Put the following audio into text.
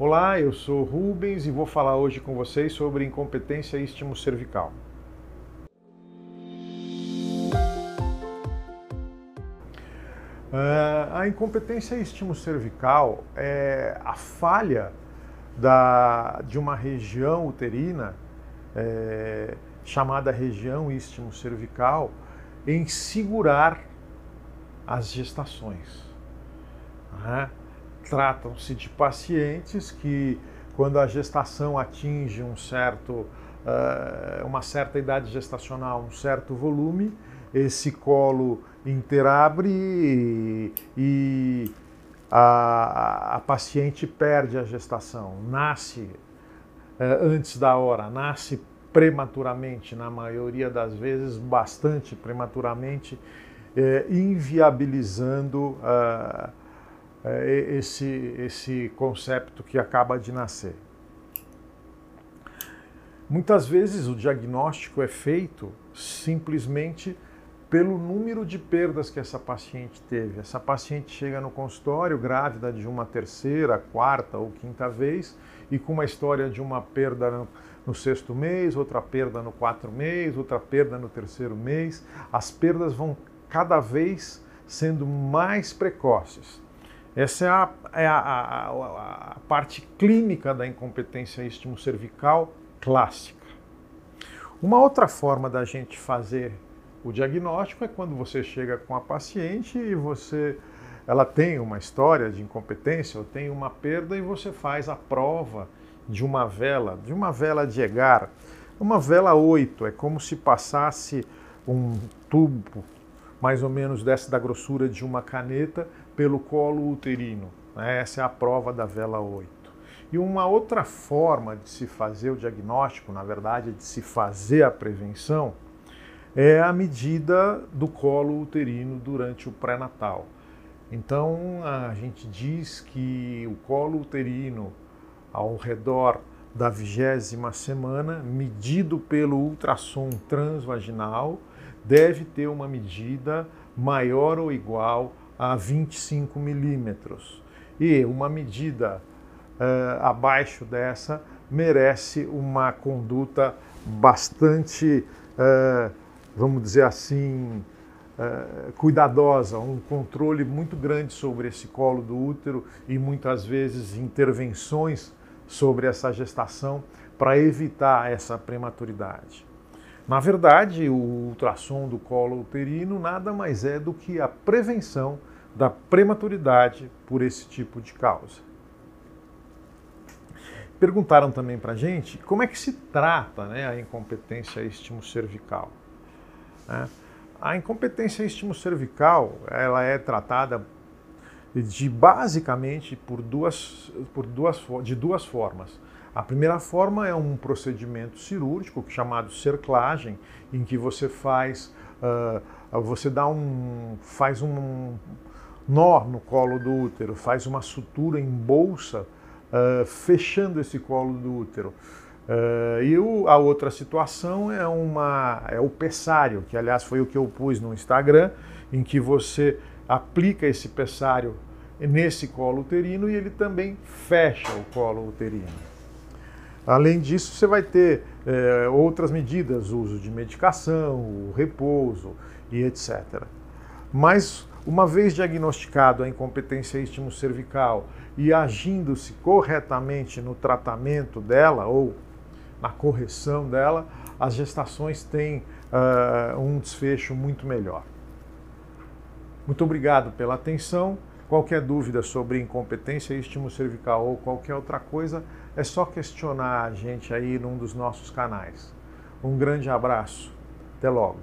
Olá, eu sou Rubens e vou falar hoje com vocês sobre incompetência istmo cervical. Uh, a incompetência istmo cervical é a falha da, de uma região uterina é, chamada região istmo cervical em segurar as gestações. Né? Tratam-se de pacientes que, quando a gestação atinge um certo, uh, uma certa idade gestacional, um certo volume, esse colo interabre e, e a, a, paciente perde a gestação, nasce uh, antes da hora, nasce prematuramente, na maioria das vezes bastante prematuramente, eh, inviabilizando uh, é, esse, esse conceito que acaba de nascer. Muitas vezes o diagnóstico é feito simplesmente pelo número de perdas que essa paciente teve. Essa paciente chega no consultório grávida de uma terceira, quarta ou quinta vez e com uma história de uma perda no, no sexto mês, outra perda no quarto mês, outra perda no terceiro mês. As perdas vão cada vez sendo mais precoces. Essa é a, é a, a, a parte clínica da incompetência istmo-cervical clássica. Uma outra forma da gente fazer o diagnóstico é quando você chega com a paciente e você ela tem uma história de incompetência ou tem uma perda e você faz a prova de uma vela, de uma vela de Egar. Uma vela 8 é como se passasse um tubo mais ou menos dessa da grossura de uma caneta pelo colo uterino. Né? Essa é a prova da vela 8. E uma outra forma de se fazer o diagnóstico, na verdade, de se fazer a prevenção, é a medida do colo uterino durante o pré-natal. Então, a gente diz que o colo uterino ao redor da vigésima semana, medido pelo ultrassom transvaginal, deve ter uma medida maior ou igual a 25 milímetros. E uma medida uh, abaixo dessa merece uma conduta bastante, uh, vamos dizer assim, uh, cuidadosa, um controle muito grande sobre esse colo do útero e muitas vezes intervenções sobre essa gestação para evitar essa prematuridade. Na verdade, o ultrassom do colo uterino nada mais é do que a prevenção da prematuridade por esse tipo de causa. Perguntaram também para a gente como é que se trata né, a incompetência estimo-cervical. Né? A incompetência estimo-cervical ela é tratada de basicamente por duas, por duas, de duas formas. A primeira forma é um procedimento cirúrgico chamado cerclagem, em que você faz, uh, você dá um, faz um nó no colo do útero, faz uma sutura em bolsa, uh, fechando esse colo do útero. Uh, e o, a outra situação é, uma, é o pessário, que aliás foi o que eu pus no Instagram, em que você aplica esse pessário nesse colo uterino e ele também fecha o colo uterino. Além disso, você vai ter é, outras medidas, uso de medicação, repouso e etc. Mas, uma vez diagnosticado a incompetência istmo-cervical e agindo-se corretamente no tratamento dela ou na correção dela, as gestações têm uh, um desfecho muito melhor. Muito obrigado pela atenção. Qualquer dúvida sobre incompetência istmo-cervical ou qualquer outra coisa, é só questionar a gente aí num dos nossos canais. Um grande abraço. Até logo.